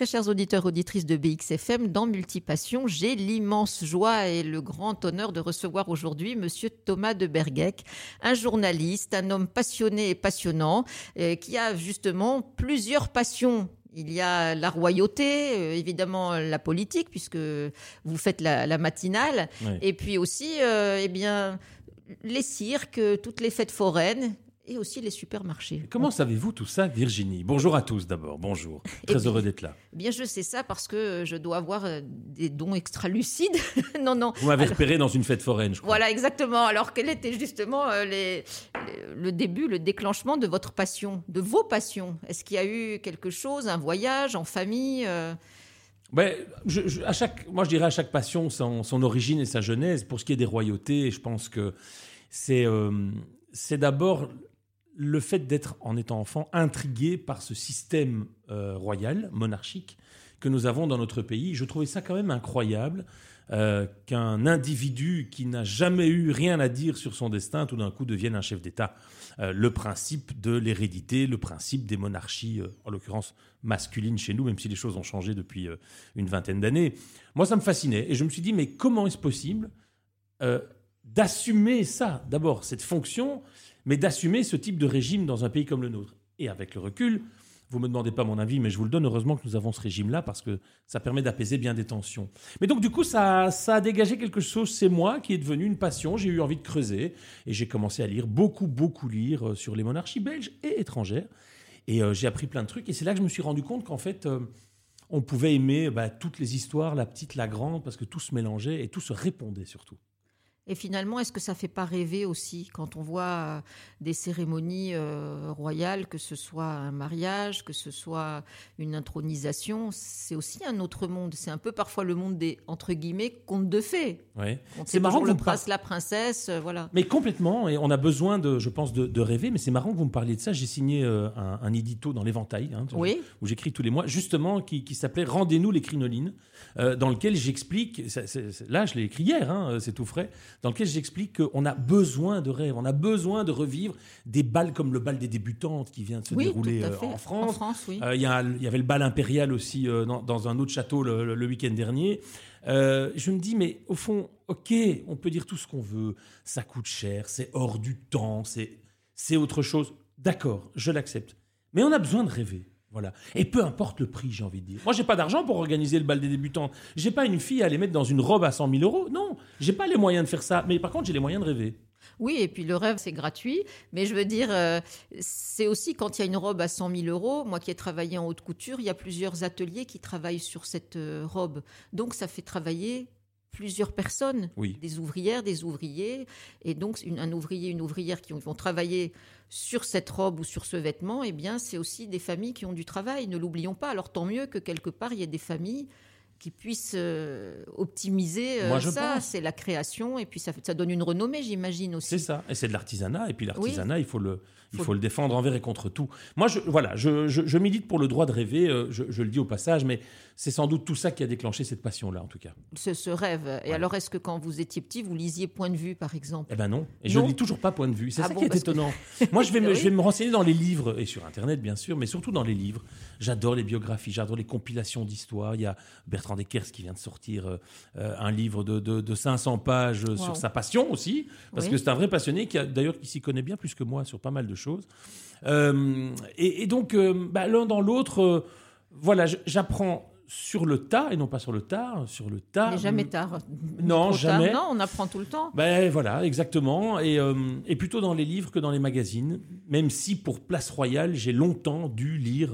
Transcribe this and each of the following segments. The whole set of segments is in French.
Très chers auditeurs, auditrices de BXFM, dans Multipassion, j'ai l'immense joie et le grand honneur de recevoir aujourd'hui Monsieur Thomas de Bergec, un journaliste, un homme passionné et passionnant, euh, qui a justement plusieurs passions. Il y a la royauté, euh, évidemment la politique, puisque vous faites la, matinale, et puis aussi, euh, eh bien, les cirques, toutes les fêtes foraines, et aussi les supermarchés. Comment savez-vous tout ça, Virginie? Bonjour à tous d'abord, bonjour. Très heureux d'être là. Eh bien, je sais ça parce que je dois avoir euh, des dons extra-lucides. non, non. Vous m'avez repéré dans une fête foraine, je crois. Voilà, exactement. Alors, quel était justement euh, les, le début, le déclenchement de votre passion, de vos passions? Est-ce qu'il y a eu quelque chose, un voyage en famille euh? ben, à chaque, moi, je dirais à chaque passion son, son, origine et sa genèse. Pour ce qui est des royautés, je pense que c'est c'est d'abord le fait d'être, en étant enfant, intrigué par ce système euh, royal, monarchique, que nous avons dans notre pays, je trouvais ça quand même incroyable euh, qu'un individu qui n'a jamais eu rien à dire sur son destin, tout d'un coup devienne un chef d'État. Euh, le principe de l'hérédité, le principe des monarchies, en l'occurrence masculines chez nous, même si les choses ont changé depuis une vingtaine d'années. Moi, ça me fascinait. Et je me suis dit, mais comment est-ce possible d'assumer ça? D'abord, cette fonction mais d'assumer ce type de régime dans un pays comme le nôtre. Et avec le recul, vous ne me demandez pas mon avis, mais je vous le donne. Heureusement que nous avons ce régime-là parce que ça permet d'apaiser bien des tensions. Mais donc, du coup, ça, ça a dégagé quelque chose. C'est moi qui est devenu une passion. J'ai eu envie de creuser et j'ai commencé à lire, beaucoup, beaucoup lire euh, sur les monarchies belges et étrangères. Et euh, j'ai appris plein de trucs. Et c'est là que je me suis rendu compte qu'en fait, euh, on pouvait aimer bah, toutes les histoires, la petite, la grande, parce que tout se mélangeait et tout se répondait surtout. Et finalement, est-ce que ça fait pas rêver aussi quand on voit euh, des cérémonies euh, royales, que ce soit un mariage, que ce soit une intronisation, c'est aussi un autre monde. C'est un peu parfois le monde des entre guillemets contes de fées. Ouais. C'est marrant le prince, la princesse, euh, voilà. Mais complètement. Et on a besoin de, je pense, de, rêver. Mais c'est marrant que vous me parliez de ça. J'ai signé un, édito dans l'Éventail, hein, où j'écris tous les mois, justement, qui, s'appelait Rendez-nous les crinolines, dans lequel j'explique. Là, je l'ai écrit hier. Hein, c'est tout frais dans lequel j'explique qu'on a besoin de rêve, on a besoin de revivre des balles comme le bal des débutantes qui vient de se dérouler euh, en France. Euh, il y, avait le bal impérial aussi euh, dans, un autre château le, week-end dernier. je me dis, mais au fond, ok, on peut dire tout ce qu'on veut, ça coûte cher, c'est hors du temps, c'est autre chose. D'accord, je l'accepte. Mais on a besoin de rêver. Voilà. Et peu importe le prix, j'ai envie de dire. Moi, j'ai pas d'argent pour organiser le bal des débutants. J'ai pas une fille à les mettre dans une robe à 100 000 euros. Non, j'ai pas les moyens de faire ça. Mais par contre, j'ai les moyens de rêver. Oui, et puis le rêve, c'est gratuit. Mais je veux dire, euh, c'est aussi quand il y a une robe à 100 000 euros. Moi qui ai travaillé en haute couture, il y a plusieurs ateliers qui travaillent sur cette euh, robe. Donc, ça fait travailler plusieurs personnes, des ouvrières, des ouvriers, et donc un ouvrier, une ouvrière qui vont travailler sur cette robe ou sur ce vêtement, eh bien, c'est aussi des familles qui ont du travail. Ne l'oublions pas. Alors tant mieux que quelque part il y ait des familles qui puissent euh, optimiser euh, ça. C'est la création et puis ça, ça donne une renommée, j'imagine aussi. C'est ça. Et c'est de l'artisanat. Et puis l'artisanat, il faut le, il faut, le défendre envers et contre tout. Moi, je, voilà, je, je, milite pour le droit de rêver. Euh, je, le dis au passage, mais c'est sans doute tout ça qui a déclenché cette passion-là, en tout cas. Ce, ce rêve. Et alors, est-ce que quand vous étiez petit, vous lisiez Point de vue, par exemple? Eh ben non. Et je ne lis toujours pas Point de vue. C'est ah ça qui est étonnant. Moi, je vais, me, je vais me renseigner dans les livres et sur Internet, bien sûr, mais surtout dans les livres. J'adore les biographies, j'adore les compilations d'histoires. Il y a Bertrand Deckers qui vient de sortir euh, euh, un livre de, de, 500 pages sur sa passion aussi, parce que c'est un vrai passionné qui, d'ailleurs, qui s'y connaît bien plus que moi sur pas mal de choses. Euh, et, donc, bah, l'un dans l'autre, voilà, j'apprends sur le tas et non pas sur le tard, sur le tas. Mais jamais tard. Non, jamais. non, on apprend tout le temps. Ben voilà, exactement. Et, et, plutôt dans les livres que dans les magazines. Même si pour Place Royale, j'ai longtemps dû lire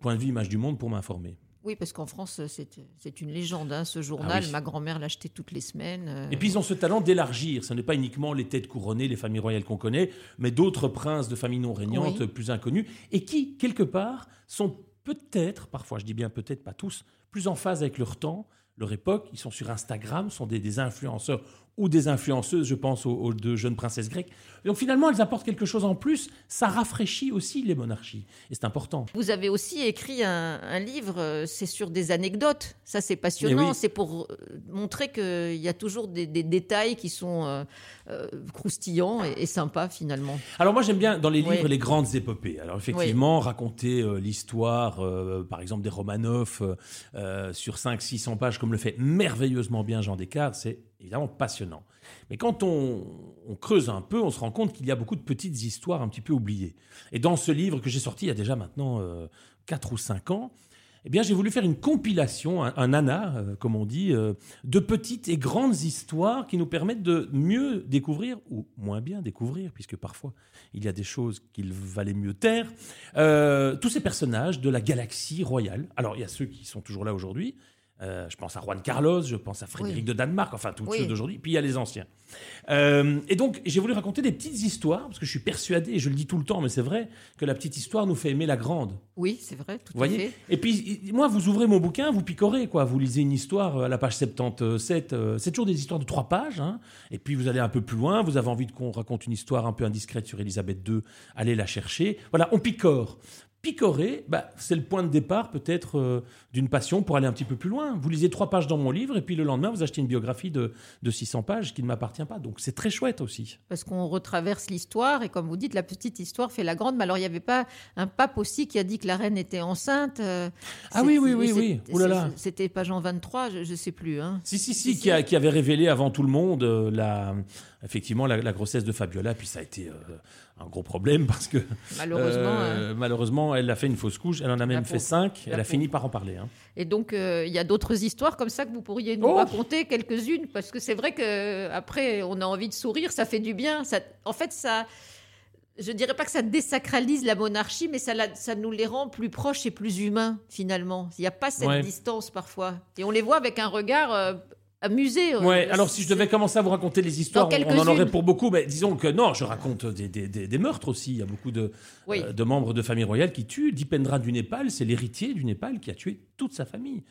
Point de vue, Image du Monde pour m'informer. Oui, parce qu'en France, c'est une légende, hein, ce journal. Ah Ma grand-mère l'achetait toutes les semaines. Euh. Et puis, ils ont ce talent d'élargir. Ce n'est pas uniquement les têtes couronnées, les familles royales qu'on connaît, mais d'autres princes de familles non régnantes plus inconnus, et qui, quelque part, sont peut-être, parfois, je dis bien peut-être, pas tous, plus en phase avec leur temps, leur époque. Ils sont sur Instagram, sont des, influenceurs ou des influenceuses, je pense aux, aux deux jeunes princesses grecques. Donc finalement, elles apportent quelque chose en plus. Ça rafraîchit aussi les monarchies. Et c'est important. Vous avez aussi écrit un, un livre, euh, c'est sur des anecdotes. Ça, c'est passionnant. Oui. C'est pour euh, montrer qu'il y a toujours des, des détails qui sont euh, euh, croustillants et, et sympas finalement. Alors moi j'aime bien dans les livres Oui. les grandes épopées. Alors effectivement raconter euh, l'histoire, euh, par exemple des Romanov euh, euh, sur 500-600 pages comme le fait merveilleusement bien Jean Descartes, c'est évidemment passionnant. Mais quand on, creuse un peu, on se rend compte qu'il y a beaucoup de petites histoires un petit peu oubliées. Et dans ce livre que j'ai sorti il y a déjà maintenant euh, 4 ou 5 ans, eh bien, j'ai voulu faire une compilation, un, un ana, euh, comme on dit, euh, de petites et grandes histoires qui nous permettent de mieux découvrir, ou moins bien découvrir, puisque parfois il y a des choses qu'il valait mieux taire, euh, tous ces personnages de la galaxie royale. Alors, il y a ceux qui sont toujours là aujourd'hui. Euh, je pense à Juan Carlos, je pense à Frédéric Oui. de Danemark, enfin tous Oui. ceux d'aujourd'hui. Puis il y a les anciens. Euh, et donc, j'ai voulu raconter des petites histoires, parce que je suis persuadé, et je le dis tout le temps, mais c'est vrai, que la petite histoire nous fait aimer la grande. Oui, c'est vrai, tout Vous à voyez fait. Et puis, moi, vous ouvrez mon bouquin, vous picorez, quoi. Vous lisez une histoire euh, à la page 77. euh, c'est toujours des histoires de trois pages. hein. Et puis, vous allez un peu plus loin. Vous avez envie qu'on raconte une histoire un peu indiscrète sur Elisabeth II. Allez la chercher. Voilà, on picore. Picorer, bah, c'est le point de départ peut-être euh, d'une passion pour aller un petit peu plus loin. Vous lisez trois pages dans mon livre et puis le lendemain, vous achetez une biographie de, de 600 pages qui ne m'appartient pas. Donc c'est très chouette aussi. Parce qu'on retraverse l'histoire et comme vous dites, la petite histoire fait la grande. Mais alors, il n'y avait pas un pape aussi qui a dit que la reine était enceinte euh, Ah oui, oui, oui, oui. Là C'était pas Jean 23, je ne sais plus. Hein. Si, si, si, Si, qui, a- qui avait révélé avant tout le monde euh, la, effectivement la, la grossesse de Fabiola. Puis ça a été euh, un gros problème parce que Malheureusement. hein. euh, malheureusement, elle a fait une fausse couche. Elle en a même La fait pauvre. cinq. Elle a fini par en parler. hein. Et donc, euh, il y a d'autres histoires comme ça que vous pourriez nous Oh raconter quelques-unes, parce que c'est vrai que après, on a envie de sourire, ça fait du bien. Ça, en fait, ça, je dirais pas que ça désacralise la monarchie, mais ça, la- ça nous les rend plus proches et plus humains finalement. Il n'y a pas cette Ouais. distance parfois, et on les voit avec un regard euh, amusé. Ouais, Euh, alors si je devais commencer à vous raconter les histoires, on- on en aurait pour beaucoup. Mais disons que non, je raconte des, des- des- des meurtres aussi. Il y a beaucoup de, Oui. euh, de membres de famille royale qui tuent. Dipendra du Népal, c'est l'héritier du Népal qui a tué toute sa famille.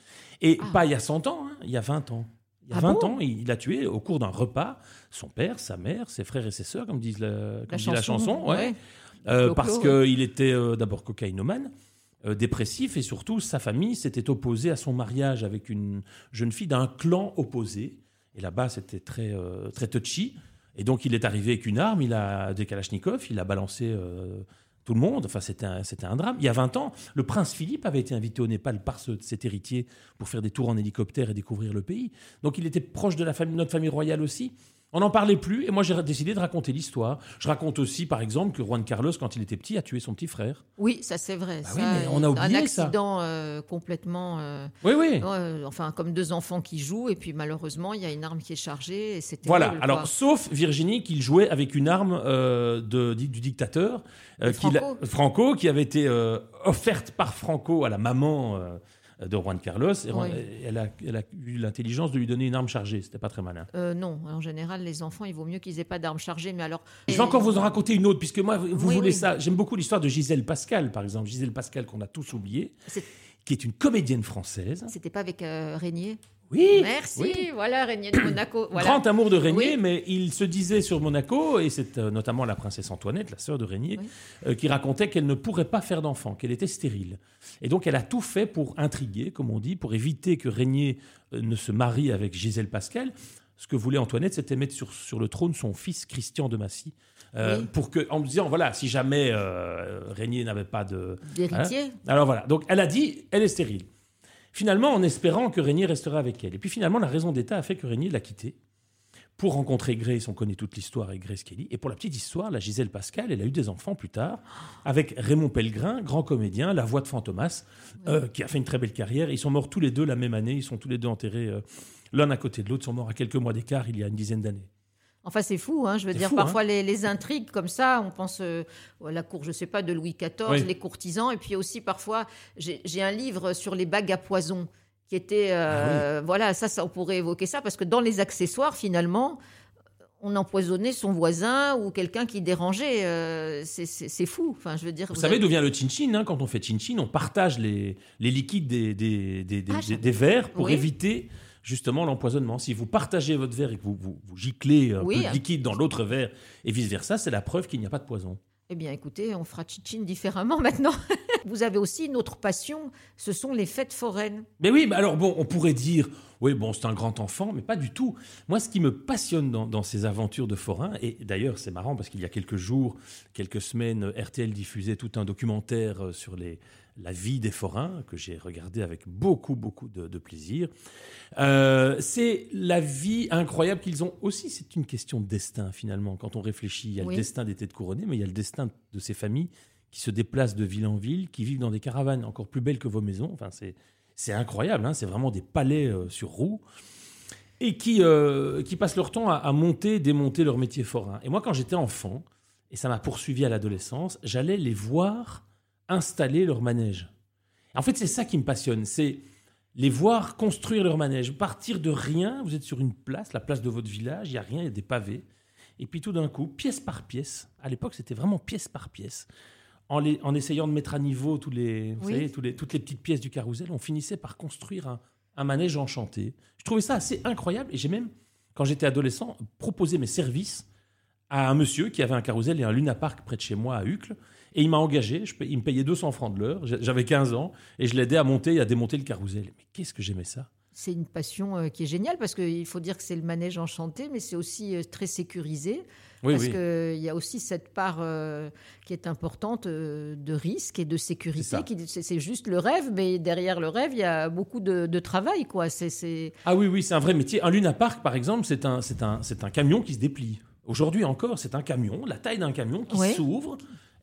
Et Ah. pas il y a 100 ans, hein, il y a 20 ans. Il y a Ah 20 bon ans, il, a tué au cours d'un repas son père, sa mère, ses frères et ses sœurs, comme, disent la, comme dit la chanson. ouais. ouais. Euh, parce qu'il était euh, d'abord cocaïnomane, euh, dépressif, et surtout sa famille s'était opposée à son mariage avec une jeune fille d'un clan opposé. Et là-bas, c'était très, euh, très touchy. Et donc, il est arrivé avec une arme, il a des Kalachnikov, il a balancé euh, tout le monde. Enfin, c'était un, c'était un drame. Il y a 20 ans, le prince Philippe avait été invité au Népal par ce- cet héritier pour faire des tours en hélicoptère et découvrir le pays. Donc, il était proche de la famille, notre famille royale aussi. On n'en parlait plus, et moi j'ai décidé de raconter l'histoire. Je raconte aussi, par exemple, que Juan Carlos, quand il était petit, a tué son petit frère. Oui, ça c'est vrai. Bah ça, oui, mais on a oublié un ça. accident euh, complètement. euh, Oui, oui. ouais, enfin, comme deux enfants qui jouent, et puis malheureusement, il y a une arme qui est chargée, et c'était. Voilà, alors sauf Virginie qu'il jouait avec une arme euh, de, du dictateur, Franco. Franco, qui avait été euh, offerte par Franco à la maman euh, de Juan Carlos. Et Oui. elle, a, elle a eu l'intelligence de lui donner une arme chargée, c'était pas très malin. Euh, non, en général, les enfants, il vaut mieux qu'ils aient pas d'armes chargées, mais alors. Je vais encore vous en raconter une autre, puisque moi, vous Oui, voulez oui. ça. J'aime beaucoup l'histoire de Gisèle Pascal, par exemple. Gisèle Pascal, qu'on a tous oublié, qui est une comédienne française. C'était pas avec euh, Régnier? Oui, Merci, oui. voilà, Régnier de Monaco. Voilà. Grand amour de Régnier, Oui. mais il se disait sur Monaco, et c'est euh, notamment la princesse Antoinette, la sœur de Régnier, Oui. euh, qui racontait qu'elle ne pourrait pas faire d'enfant, qu'elle était stérile. Et donc elle a tout fait pour intriguer, comme on dit, pour éviter que Régnier euh, ne se marie avec Gisèle Pascal. Ce que voulait Antoinette, c'était mettre sur, sur le trône son fils Christian de Massy, euh, Oui. pour que, en me disant, voilà, si jamais euh, Régnier n'avait pas de, D'héritier. alors voilà, donc elle a dit, elle est stérile. Finalement, en espérant que Régnier resterait avec elle. Et puis finalement, la raison d'État a fait que Régnier l'a quittée pour rencontrer Grace. On connaît toute l'histoire avec Grace Kelly. Et pour la petite histoire, la Gisèle Pascal, elle a eu des enfants plus tard avec Raymond Pellegrin, grand comédien, la voix de Fantomas, euh, qui a fait une très belle carrière. Ils sont morts tous les deux la même année. Ils sont tous les deux enterrés euh, l'un à côté de l'autre. Ils sont morts à quelques mois d'écart il y a une dizaine d'années. Enfin, c'est fou, hein, je veux dire, fou, parfois les, les intrigues comme ça, on pense euh, à la cour, je sais pas, de Louis XIV, Oui. les courtisans, et puis aussi parfois, j'ai un livre sur les bagues à poison qui était, euh, Ah voilà, ça, ça, on pourrait évoquer ça, parce que dans les accessoires, finalement, on empoisonnait son voisin ou quelqu'un qui dérangeait. euh, c'est- fou, enfin, je veux dire. Vous, vous savez avez- d'où vient le chin-chin hein Quand on fait chin-chin, on partage les, les liquides des, des, des, des- Ah, des- verres pour Oui. éviter justement l'empoisonnement. Si vous partagez votre verre et que vous, vous, vous giclez un Oui. peu de liquide dans l'autre verre et vice-versa, c'est la preuve qu'il n'y a pas de poison. Eh bien, écoutez, on fera tchitchine différemment maintenant. Vous avez aussi une autre passion, ce sont les fêtes foraines. Mais oui, mais alors bon, on pourrait dire, oui, bon, c'est un grand enfant, mais pas du tout. Moi, ce qui me passionne dans, dans ces aventures de forains, et d'ailleurs, c'est marrant parce qu'il y a quelques jours, quelques semaines, RTL diffusait tout un documentaire euh, sur les, la vie des forains, que j'ai regardé avec beaucoup, beaucoup de, de plaisir. Euh, c'est la vie incroyable qu'ils ont aussi. C'est une question de destin, finalement, quand on réfléchit. Il y a Oui. le destin des têtes couronnées, mais il y a le destin de ces familles qui se déplacent de ville en ville, qui vivent dans des caravanes encore plus belles que vos maisons. Enfin, c'est c'est incroyable, hein, c'est vraiment des palais euh, sur roues. Et qui, euh, qui passent leur temps à, à monter, démonter leur métier forain. Et moi, quand j'étais enfant, et ça m'a poursuivi à l'adolescence, j'allais les voir installer leur manège. En fait, c'est ça qui me passionne, c'est les voir construire leur manège. Partir de rien, vous êtes sur une place, la place de votre village, il n'y a rien, il y a des pavés. Et puis tout d'un coup, pièce par pièce, à l'époque c'était vraiment pièce par pièce, en, les- en essayant de mettre à niveau tous les, vous Oui. savez, tous les- toutes les petites pièces du carrousel, on finissait par construire un, un manège enchanté. Je trouvais ça assez incroyable et j'ai même, quand j'étais adolescent, proposé mes services à un monsieur qui avait un carrousel et un Luna Park près de chez moi à Uccle. Et il m'a engagé, je il me payait 200 francs de l'heure, j'a- j'avais 15 ans, et je l'aidais à monter et à démonter le carrousel. Mais qu'est-ce que j'aimais ça? C'est une passion euh, qui est géniale parce qu'il faut dire que c'est le manège enchanté, mais c'est aussi euh, très sécurisé. Oui, parce oui. qu'il y a aussi cette part euh, qui est importante euh, de risque et de sécurité. C'est juste le rêve, mais derrière le rêve, il y a beaucoup de, de travail. quoi. Ah oui, oui, c'est un vrai métier. Un Luna Park, par exemple, c'est un, camion qui se déplie. Aujourd'hui encore, c'est un camion, la taille d'un camion qui Ouais.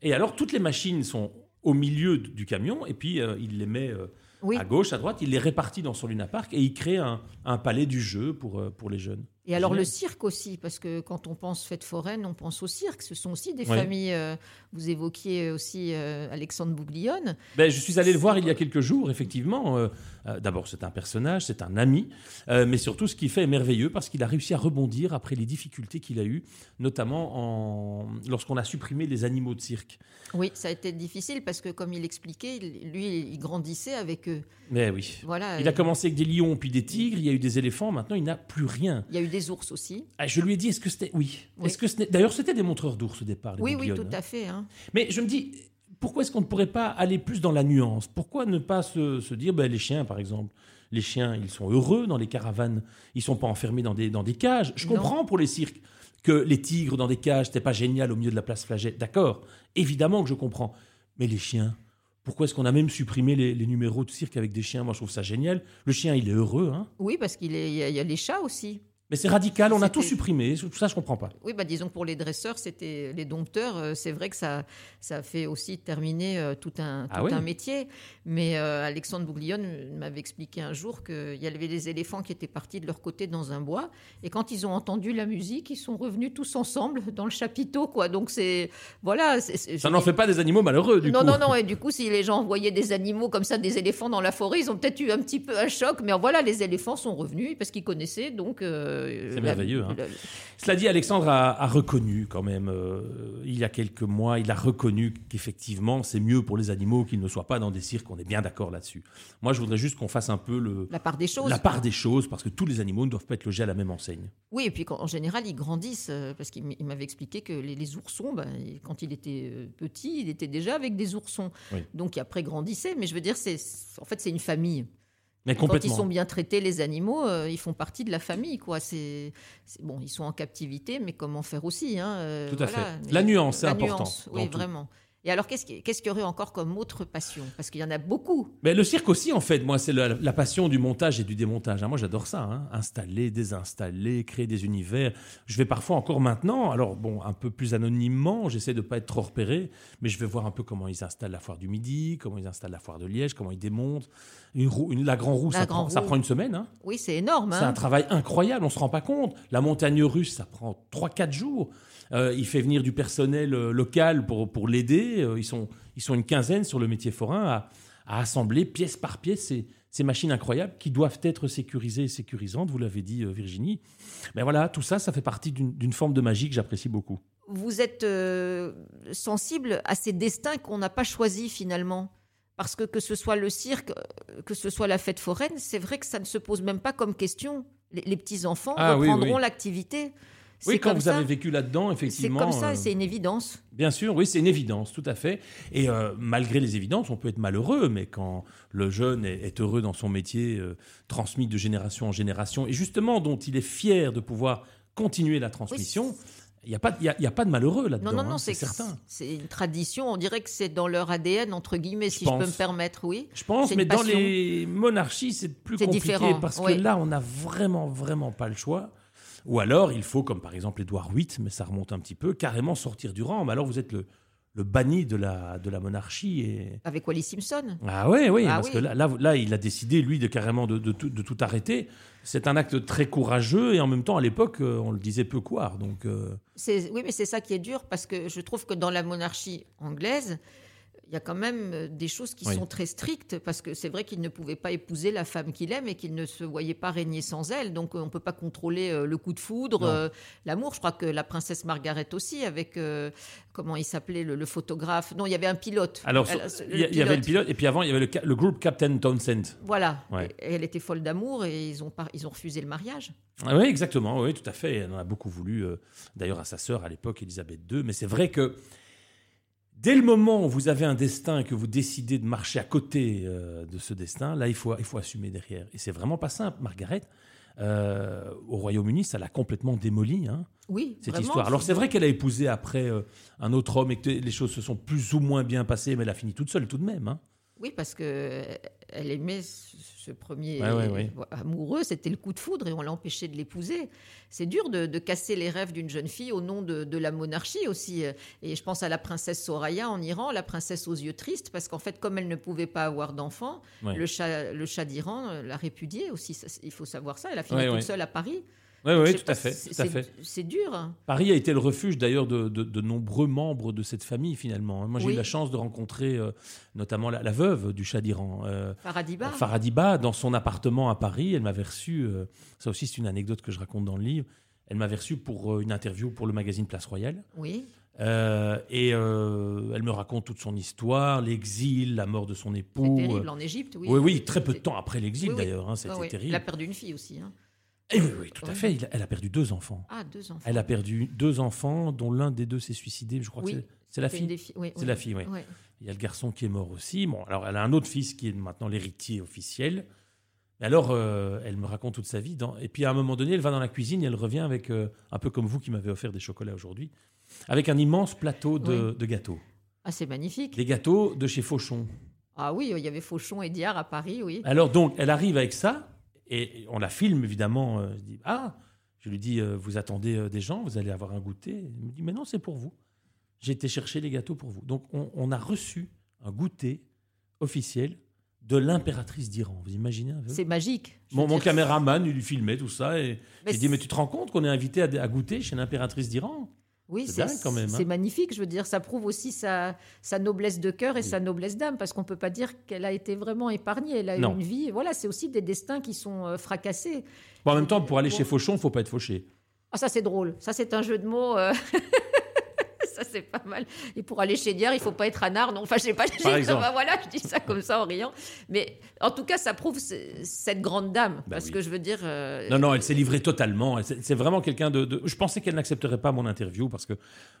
Et alors, toutes les machines sont au milieu du camion, et puis euh, il les met euh, Oui. à gauche, à droite, il les répartit dans son Luna Park, et il crée un, un palais du jeu pour, euh, pour les jeunes. Et alors Génial. le cirque aussi, parce que quand on pense fête foraine, on pense au cirque. Ce sont aussi des Ouais. familles. euh, vous évoquiez aussi euh, Alexandre Bouglione. Ben, je suis allé le voir il y a quelques jours, effectivement. Euh, euh, D'abord, c'est un personnage, c'est un ami, euh, mais surtout, ce qu'il fait est merveilleux parce qu'il a réussi à rebondir après les difficultés qu'il a eues, notamment en... lorsqu'on a supprimé les animaux de cirque. Oui, ça a été difficile parce que, comme il expliquait, lui, il grandissait avec eux. Mais oui. Voilà. Il a commencé avec des lions, puis des tigres, il y a eu des éléphants, maintenant il n'a plus rien. Il y a eu des ours aussi. Ah, je lui ai dit, est-ce que c'était... Oui. Oui. Est-ce que ce D'ailleurs, c'était des montreurs d'ours au départ. les Oui, oui, tout hein. à fait. hein. Mais je me dis, pourquoi est-ce qu'on ne pourrait pas aller plus dans la nuance? Pourquoi ne pas se, se dire, ben, les chiens, par exemple, les chiens, ils sont heureux dans les caravanes, ils sont pas enfermés dans des, dans des cages. Je Non. comprends pour les cirques que les tigres dans des cages, c'était pas génial au milieu de la place Flagey. D'accord, évidemment que je comprends. Mais les chiens, pourquoi est-ce qu'on a même supprimé les, les numéros de cirque avec des chiens? Moi, je trouve ça génial. Le chien, il est heureux, hein Oui, parce qu'il y, y a les chats aussi. Mais c'est radical, on a tout supprimé. Tout ça, je comprends pas. Oui, bah, disons que pour les dresseurs, c'était les dompteurs. euh, c'est vrai que ça, ça fait aussi terminer euh, tout, un, Ah tout oui. un métier. Mais euh, Alexandre Bouglione m'avait expliqué un jour qu'il y avait des éléphants qui étaient partis de leur côté dans un bois. Et quand ils ont entendu la musique, ils sont revenus tous ensemble dans le chapiteau. Quoi. Donc, c'est. Voilà. Ça n'en fait pas des animaux malheureux, du non, coup. non, non. Et du coup, si les gens voyaient des animaux comme ça, des éléphants dans la forêt, ils ont peut-être eu un petit peu un choc. Mais voilà, les éléphants sont revenus parce qu'ils connaissaient. Donc, euh, C'est merveilleux, hein. la- Cela dit, Alexandre a, a reconnu quand même, euh, il y a quelques mois, il a reconnu qu'effectivement, c'est mieux pour les animaux qu'ils ne soient pas dans des cirques. On est bien d'accord là-dessus. Moi, je voudrais juste qu'on fasse un peu le, la part des choses. la part des choses, parce que tous les animaux ne doivent pas être logés à la même enseigne. Oui, et puis en général, ils grandissent, euh, parce qu'il m'avait expliqué que les, les oursons, ben, quand il était euh, petit, il était déjà avec des oursons. Oui. Donc, après, grandissait. Mais je veux dire, c'est, en fait, c'est une famille. Mais Quand ils sont bien traités, les animaux, euh, ils font partie de la famille, quoi. C'est, bon, ils sont en captivité, mais comment faire aussi, hein, euh, Tout à voilà. fait. La nuance, c'est important nuance, oui, tout. vraiment. Et alors, qu'est-ce qui- qu'est-ce qu'il y aurait encore comme autre passion? Parce qu'il y en a beaucoup. Mais le cirque aussi, en fait, moi, c'est la, la passion du montage et du démontage. hein. Moi, j'adore ça. hein. Installer, désinstaller, créer des univers. Je vais parfois encore maintenant, alors bon, un peu plus anonymement, j'essaie de ne pas être trop repéré, mais je vais voir un peu comment ils installent la foire du Midi, comment ils installent la foire de Liège, comment ils démontent. Une roue, une- la grand roue, La ça, grand prend, ça roue. prend une semaine. hein. Oui, c'est énorme. C'est un travail incroyable, on se rend pas compte. La montagne russe, ça prend 3-4 jours. Euh, il fait venir du personnel euh, local pour, pour l'aider. Euh, ils, sont, ils sont une quinzaine sur le métier forain à, à assembler pièce par pièce ces, ces machines incroyables qui doivent être sécurisées et sécurisantes, vous l'avez dit Virginie. Mais voilà, tout ça, ça fait partie d'une forme de magie que j'apprécie beaucoup. vous êtes euh, sensible à ces destins qu'on n'a pas choisis finalement. Parce que que ce soit le cirque, que ce soit la fête foraine, c'est vrai que ça ne se pose même pas comme question. Les, les petits-enfants Ah oui, reprendront oui. l'activité. Oui, C'est quand vous ça. avez vécu là-dedans, C'est effectivement. comme ça, euh, c'est une évidence. Bien sûr, oui, c'est une évidence, tout à fait. Et euh, malgré les évidences, on peut être malheureux, mais quand le jeune est, est heureux dans son métier, euh, transmis de génération en génération, et justement dont il est fier de pouvoir continuer la transmission, il n'y a, pas- il y a, il y a pas de malheureux là-dedans, Non, non, non, hein, c'est c'est certain. C'est une tradition. On dirait que c'est dans leur ADN, entre guillemets, Je si je peux me permettre, oui. Je pense, C'est mais dans les monarchies, c'est plus C'est compliqué différent, parce que là, on n'a vraiment, vraiment pas le choix. Ou alors, il faut, comme par exemple Édouard VIII, mais ça remonte un petit peu, carrément sortir du rang. Mais alors, vous êtes le, le banni de la, de la monarchie. Et... Avec Wally Simpson. Ah oui, Ah parce oui. que là, là, là, il a décidé, lui, de carrément de, de tout, de tout arrêter. C'est un acte très courageux et en même temps, à l'époque, euh, on le disait peu quoi. Donc, euh, Oui, mais c'est ça qui est dur parce que je trouve que dans la monarchie anglaise, il y a quand même euh, des choses qui Oui. sont très strictes parce que c'est vrai qu'il ne pouvait pas épouser la femme qu'il aime et qu'il ne se voyait pas régner sans elle. Donc on ne peut pas contrôler euh, le coup de foudre, euh, l'amour. Je crois que la princesse Margaret aussi, avec euh, comment il s'appelait le, le photographe. Non, il y avait un pilote. alors, il y, avait le pilote et puis avant, il y avait le, groupe Captain Townsend. Voilà. Ouais. Et elle était folle d'amour et ils ont, ils ont refusé le mariage. Ah oui, exactement, oui, tout à fait. Elle en a beaucoup voulu, euh, d'ailleurs, à sa sœur à l'époque, Elisabeth II. Mais c'est vrai que dès le moment où vous avez un destin et que vous décidez de marcher à côté euh, de ce destin, là, il faut, il faut assumer derrière. Et c'est vraiment pas simple. Margaret, euh, au Royaume-Uni, ça l'a complètement démoli, hein, Oui, cette vraiment, histoire. Alors c'est vrai qu'elle a épousé après euh, un autre homme et que les choses se sont plus ou moins bien passées, mais elle a fini toute seule tout de même. hein. Oui, parce que euh, elle aimait ce premier Ouais, ouais, ouais. euh, amoureux, c'était le coup de foudre et on l'a empêché de l'épouser. C'est dur de, de casser les rêves d'une jeune fille au nom de, de la monarchie aussi. Et je pense à la princesse Soraya en Iran, la princesse aux yeux tristes, parce qu'en fait, comme elle ne pouvait pas avoir d'enfant, le chat, le chat d'Iran euh, l'a répudiée aussi. il faut savoir ça. Elle a fini toute seule à Paris. Oui, oui, tout à fait. c'est- Tout à fait. C'est dur. hein. Paris a été le refuge d'ailleurs de, de- de nombreux membres de cette famille finalement. Moi j'ai Oui. eu la chance de rencontrer euh, notamment la, la veuve du Shah d'Iran, euh, Faradiba. Faradiba, dans son appartement à Paris. Elle m'avait reçu, euh, ça aussi c'est une anecdote que je raconte dans le livre, elle m'avait reçu pour euh, une interview pour le magazine Place Royale. Oui. Euh, et euh, elle me raconte toute son histoire, l'exil, la mort de son époux. terrible euh, en Égypte. Oui, oui, oui, très peu de temps après l'exil Oui, oui. d'ailleurs, hein, c'était Ouais, ouais. terrible. Elle a perdu une fille aussi. hein. Et oui, oui, tout à fait. Il Elle a perdu deux enfants. Ah, deux enfants. Elle a perdu deux enfants, dont l'un des deux s'est suicidé. Je crois Oui. que c'est- c'est la une fille. des filles- oui, C'est oui. la fille, oui. Ouais. Il y a le garçon qui est mort aussi. Bon, alors elle a un autre fils qui est maintenant l'héritier officiel. Mais alors, euh, elle me raconte toute sa vie. Dans... Et puis à un moment donné, elle va dans la cuisine et elle revient avec, euh, un peu comme vous qui m'avez offert des chocolats aujourd'hui, avec un immense plateau de, de gâteaux. Ah, c'est magnifique. Les gâteaux de chez Fauchon. Ah oui, il y avait Fauchon et Diard à Paris, oui. Alors donc, elle arrive avec ça et on la filme évidemment. euh, je dis, ah, je lui dis, euh, vous attendez euh, des gens, vous allez avoir un goûter. Elle me dit, mais non, c'est pour vous. J'ai été chercher les gâteaux pour vous. Donc on, on a reçu un goûter officiel de l'impératrice d'Iran. Vous imaginez un peu? C'est magique. Mon, caméraman, il lui filmait tout ça et j'ai dit, mais tu te rends compte qu'on est invité à, à goûter chez l'impératrice d'Iran? Oui, c'est hein. Magnifique, je veux dire, ça prouve aussi sa, sa noblesse de cœur et Oui. sa noblesse d'âme, parce qu'on peut pas dire qu'elle a été vraiment épargnée. Elle a eu une vie. Voilà, c'est aussi des destins qui sont euh, fracassés. Bon, en même temps, pour aller Bon. chez Fauchon, faut pas être fauché. Ah, ça c'est drôle. Ça c'est un jeu de mots. euh, ça c'est pas mal. Et pour aller chez Diard, il faut pas être anard. Non, enfin, je sais pas. dis- exemple. voilà, je dis ça comme ça en riant. Mais en tout cas, ça prouve ce- cette grande dame, parce oui. que je veux dire. euh, Non, non, elle s'est livrée totalement. C'est vraiment quelqu'un de, de- Je pensais qu'elle n'accepterait pas mon interview parce que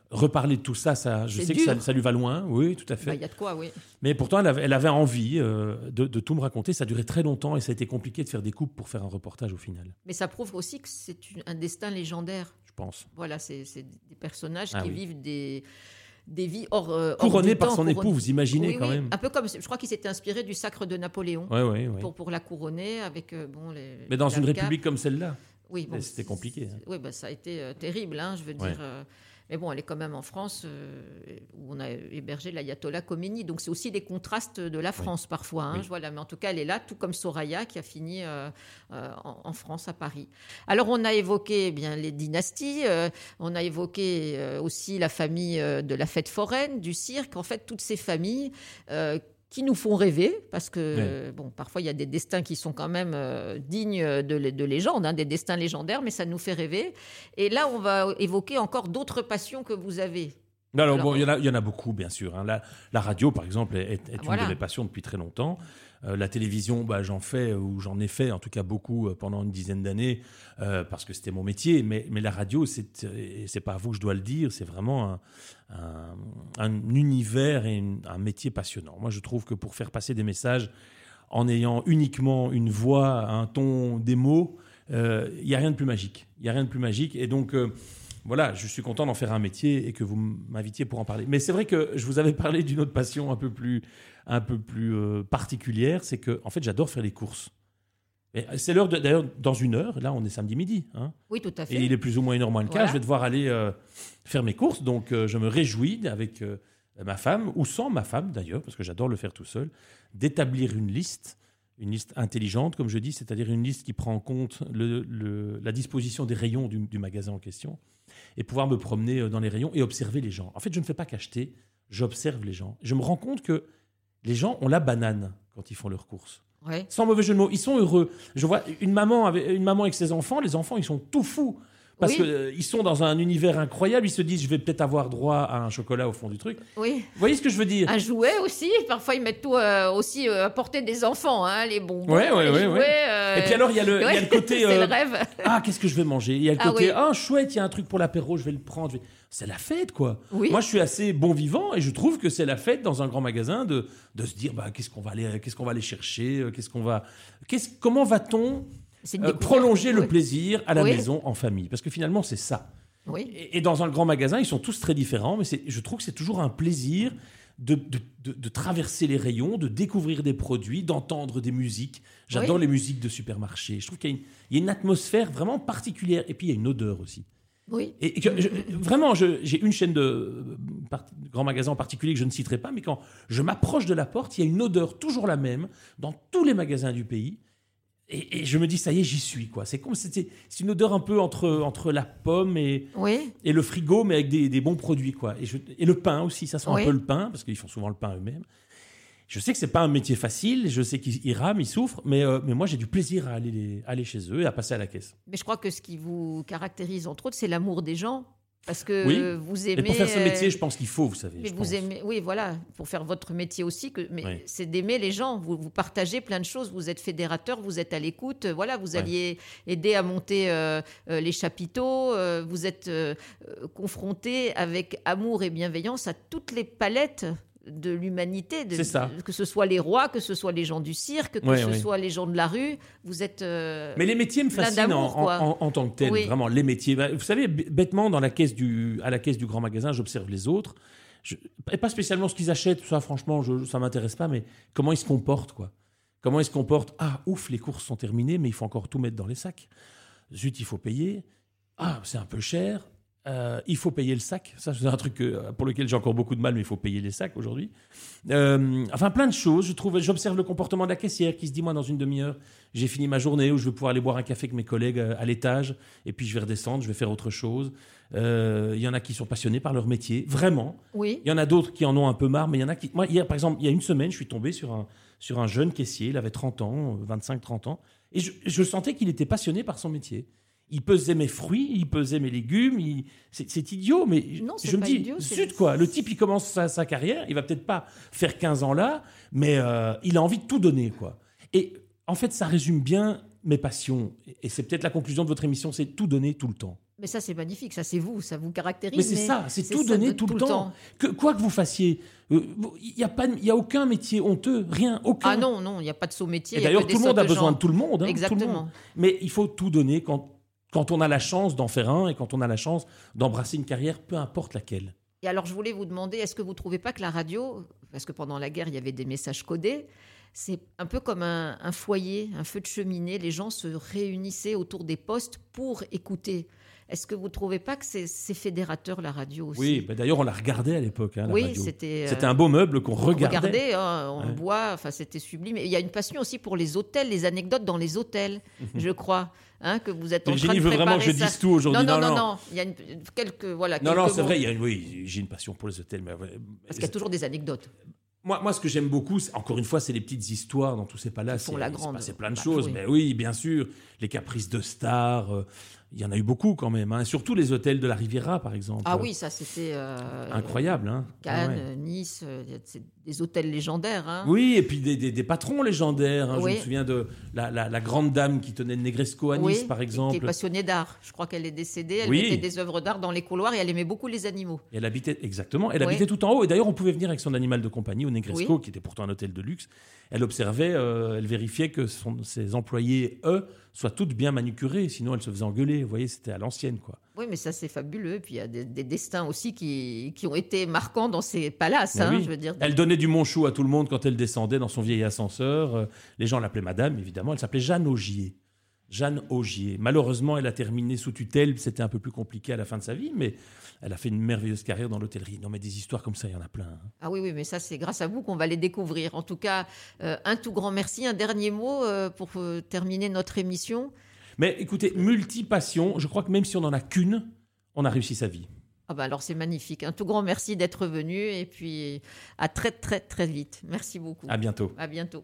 reparler de tout ça, ça je sais que ça, ça lui va loin. Oui, tout à bah, fait. Il y a de quoi, oui. Mais pourtant, elle avait, elle avait envie euh, de, de tout me raconter. Ça a duré très longtemps et ça a été compliqué de faire des coupes pour faire un reportage au final, Mais ça prouve aussi que c'est un destin légendaire. Je pense. Voilà, c'est des personnages Ah qui oui. vivent des, des vies hors. euh, hors Couronné du par temps, son couronné- époux, vous imaginez Oui, quand oui, même. Un peu comme. Je crois qu'il s'était inspiré du sacre de Napoléon. Ouais, ouais, ouais. Pour, pour la couronner avec euh, bon les. Mais dans une république comme celle-là, oui, bon, c'était compliqué, hein. Oui, bah, ça a été euh, terrible, hein, je veux dire. Mais bon, elle est quand même en France euh, où on a hébergé l'ayatollah Khomeini. Donc c'est aussi des contrastes de la France parfois. Hein, Oui. je vois là. Mais en tout cas, elle est là, tout comme Soraya qui a fini euh, euh, en, en France, à Paris. Alors on a évoqué eh bien les dynasties. on a évoqué aussi la famille de la fête foraine, du cirque. En fait, toutes ces familles. Euh, qui nous font rêver, parce que euh, bon, parfois il y a des destins qui sont quand même euh, dignes de, de légende, hein, des destins légendaires, mais ça nous fait rêver. Et là, on va évoquer encore d'autres passions que vous avez. alors, bon, il y, en a, il y en a beaucoup, bien sûr. hein. La, la radio, par exemple, est, est une de mes passions depuis très longtemps. Euh, la télévision, bah, j'en fais, ou j'en ai fait, en tout cas beaucoup, euh, pendant une dizaine d'années, euh, parce que c'était mon métier. Mais, mais la radio, c'est pas à vous que je dois le dire, c'est vraiment un, un- un univers et un métier passionnant. Moi, je trouve que pour faire passer des messages en ayant uniquement une voix, un ton, des mots, euh, il n'y a rien de plus magique. Il n'y a rien de plus magique. Et donc, euh, voilà, je suis content d'en faire un métier et que vous m'invitiez pour en parler. Mais c'est vrai que je vous avais parlé d'une autre passion un peu plus, un peu plus euh, particulière, c'est que, en fait, j'adore faire les courses. Et C'est l'heure, d'ailleurs, dans une heure, là, on est samedi midi, hein, Oui, tout à fait. et il est plus ou moins une heure moins le cas, je vais devoir aller euh, faire mes courses, donc euh, je me réjouis avec euh, ma femme, ou sans ma femme d'ailleurs, parce que j'adore le faire tout seul, d'établir une liste, une liste intelligente, comme je dis, c'est-à-dire une liste qui prend en compte le- le- la disposition des rayons du, du magasin en question, et pouvoir me promener euh, dans les rayons et observer les gens. En fait, je ne fais pas qu'acheter, j'observe les gens. Je me rends compte que les gens ont la banane quand ils font leurs courses. Ouais. Sans mauvais jeu de mots, ils sont heureux. Je vois une maman avec, une maman avec ses enfants, les enfants, ils sont tout fous. Parce Oui. qu'ils sont dans un univers incroyable, ils se disent, je vais peut-être avoir droit à un chocolat au fond du truc. Oui. Vous voyez ce que je veux dire? Un jouet aussi. Parfois, ils mettent tout euh, aussi euh, à portée des enfants, hein, les bonbons, Ouais, ouais, les ouais, jouets. ouais. euh, Et puis alors, il y a le, y a le côté... c'est euh, le rêve. ah, qu'est-ce que je vais manger? Il y a le Ah côté, oui. ah, chouette, il y a un truc pour l'apéro, je vais le prendre. vais- C'est la fête, quoi. Oui. Moi, je suis assez bon vivant et je trouve que c'est la fête dans un grand magasin de, de se dire, bah, qu'est-ce qu'on va aller, qu'est-ce qu'on va aller chercher, euh, qu'est-ce qu'on va, qu'est-ce, comment va-t-on euh, prolonger le Oui. plaisir à la Oui. maison en famille Parce que finalement, c'est ça. Oui. Et, et dans un grand magasin, ils sont tous très différents, mais je trouve que c'est toujours un plaisir de, de- de- de traverser les rayons, de découvrir des produits, d'entendre des musiques. J'adore les musiques de supermarché. Je trouve qu'il y a une, il y a une atmosphère vraiment particulière. Et puis, il y a une odeur aussi. Oui. Et, et que je- vraiment, j'ai une chaîne de, euh, de grands magasins en particulier que je ne citerai pas, mais quand je m'approche de la porte, il y a une odeur toujours la même dans tous les magasins du pays. Et, et je me dis, ça y est, j'y suis. quoi. C'est comme c'était, c'est une odeur un peu entre, entre la pomme et, Oui. et le frigo, mais avec des, des bons produits. quoi. Et, je- et le pain aussi, ça sent Oui. un peu le pain, parce qu'ils font souvent le pain eux-mêmes. Je sais que c'est pas un métier facile, je sais qu'ils ils rament, ils souffrent, mais, euh, mais moi j'ai du plaisir à aller, les- aller chez eux et à passer à la caisse. Mais je crois que ce qui vous caractérise, entre autres, c'est l'amour des gens. Parce que Oui. vous aimez. pour faire ce euh, métier, je pense qu'il faut, vous savez. Mais je vous pense. aimez, oui, voilà, pour faire votre métier aussi, que, mais Oui. c'est d'aimer les gens. Vous, vous partagez plein de choses. Vous êtes fédérateur, vous êtes à l'écoute. euh, Voilà, vous alliez aider à monter euh, euh, les chapiteaux. euh, vous êtes euh, euh, confronté avec amour et bienveillance à toutes les palettes de l'humanité. de- de- que ce soit les rois, que ce soit les gens du cirque, que Ouais, ce soit les gens de la rue. Vous êtes. euh, Mais les métiers me fascinent en, en- en- tant que Oui. vraiment, les métiers. Bah, Vous savez, bêtement, dans la caisse du, à la caisse du grand magasin, j'observe les autres. Je, et pas spécialement ce qu'ils achètent, ça franchement, je, ça m'intéresse pas, mais comment ils se comportent, quoi. Comment ils se comportent Ah, ouf, les courses sont terminées, mais il faut encore tout mettre dans les sacs. Zut, il faut payer. Ah, c'est un peu cher. Euh, il faut payer le sac. Ça, c'est un truc que- pour lequel j'ai encore beaucoup de mal, mais il faut payer les sacs aujourd'hui. Euh, enfin, plein de choses. Je trouve, j'observe le comportement de la caissière qui se dit, moi, dans une demi-heure, j'ai fini ma journée où je vais pouvoir aller boire un café avec mes collègues euh, à l'étage, et puis je vais redescendre, je vais faire autre chose. Euh, Il y en a qui sont passionnés par leur métier, vraiment. Oui. Il y en a d'autres qui en ont un peu marre, mais il y en a qui. Moi, hier, par exemple, il y a une semaine, je suis tombé sur un, sur un jeune caissier, il avait 30 ans, 25-30 ans, et je, je sentais qu'il était passionné par son métier. Il pesait mes fruits, il pesait mes légumes, il- c'est idiot, mais Non, je me dis, idiot, zut quoi, le type il commence sa, sa carrière, il va peut-être pas faire 15 ans là, mais euh, il a envie de tout donner quoi. Et en fait, ça résume bien mes passions, et c'est peut-être la conclusion de votre émission, c'est tout donner tout le temps. Mais ça, c'est magnifique. Ça, c'est vous. Ça vous caractérise. Mais c'est ça, c'est tout donner tout, le temps. Que, quoi que vous fassiez, euh, il n'y a, pas y a aucun métier honteux, rien, aucun. Ah non, non, il n'y a pas de saut métier. D'ailleurs, tout le monde a besoin gens. de tout le monde. hein, le Exactement. monde. Mais il faut tout donner quand, quand on a la chance d'en faire un et quand on a la chance d'embrasser une carrière, peu importe laquelle. Et alors, je voulais vous demander, est-ce que vous ne trouvez pas que la radio, parce que pendant la guerre, il y avait des messages codés, c'est un peu comme un, un foyer, un feu de cheminée. Les gens se réunissaient autour des postes pour écouter. Est-ce que vous ne trouvez pas que c'est c'est fédérateur, la radio aussi? Oui, bah d'ailleurs, on la regardait à l'époque, hein, Oui, c'était. euh, C'était un beau meuble qu'on regardait. Regardez, hein, en Ouais. bois, enfin c'était sublime. Et il y a une passion aussi pour les hôtels, les anecdotes dans les hôtels, je crois, hein, que vous êtes en train Virginie de veut vraiment que je dise tout aujourd'hui. Non, non, non, non. Il y a une- quelques voilà. Non, non, c'est vrai, il y a une- oui, j'ai une passion pour les hôtels. Mais, Parce qu'il y a toujours des anecdotes. Moi, moi, ce que j'aime beaucoup, c'est- encore une fois, c'est les petites histoires dans tous ces palaces. Passé plein de Bah, choses. oui. Mais oui, bien sûr, les caprices de stars. euh, il y en a eu beaucoup quand même, hein. surtout les hôtels de la Riviera, par exemple. Ah oui, ça c'était euh, incroyable. Hein. Cannes, ah Nice, euh, c'est des hôtels légendaires. Hein. Oui, et puis des, des, patrons légendaires. Je me souviens de la, la, grande dame qui tenait le Negresco à Nice, par exemple. Qui est passionnée d'art. Je crois qu'elle est décédée. Elle mettait des œuvres d'art dans les couloirs et elle aimait beaucoup les animaux. elle habitait exactement. Elle habitait tout en haut. Et d'ailleurs, on pouvait venir avec son animal de compagnie au Negresco, qui était pourtant un hôtel de luxe. Elle observait, euh, elle vérifiait que son, ses employés, eux, soient toutes bien manucurées. Sinon, elle se faisait engueuler. Vous voyez, c'était à l'ancienne, quoi. Oui, mais ça, c'est fabuleux. Puis il y a des, destins aussi qui, qui, ont été marquants dans ces palaces. Hein, je veux dire. Elle donnait du monchou à tout le monde quand elle descendait dans son vieil ascenseur. Euh, les gens l'appelaient madame, évidemment. Elle s'appelait Jeanne Augier. Jeanne Augier. Malheureusement, elle a terminé sous tutelle. C'était un peu plus compliqué à la fin de sa vie, mais elle a fait une merveilleuse carrière dans l'hôtellerie. Non, mais des histoires comme ça, il y en a plein. Hein. Ah oui, oui, mais ça, c'est grâce à vous qu'on va les découvrir. En tout cas, euh, un tout grand merci. Un dernier mot euh, pour terminer notre émission. Mais écoutez, multi-passion, je crois que même si on n'en a qu'une, on a réussi sa vie. Ah bah alors c'est magnifique. Un tout grand merci d'être venu et puis à très très très vite. Merci beaucoup. À bientôt. À bientôt.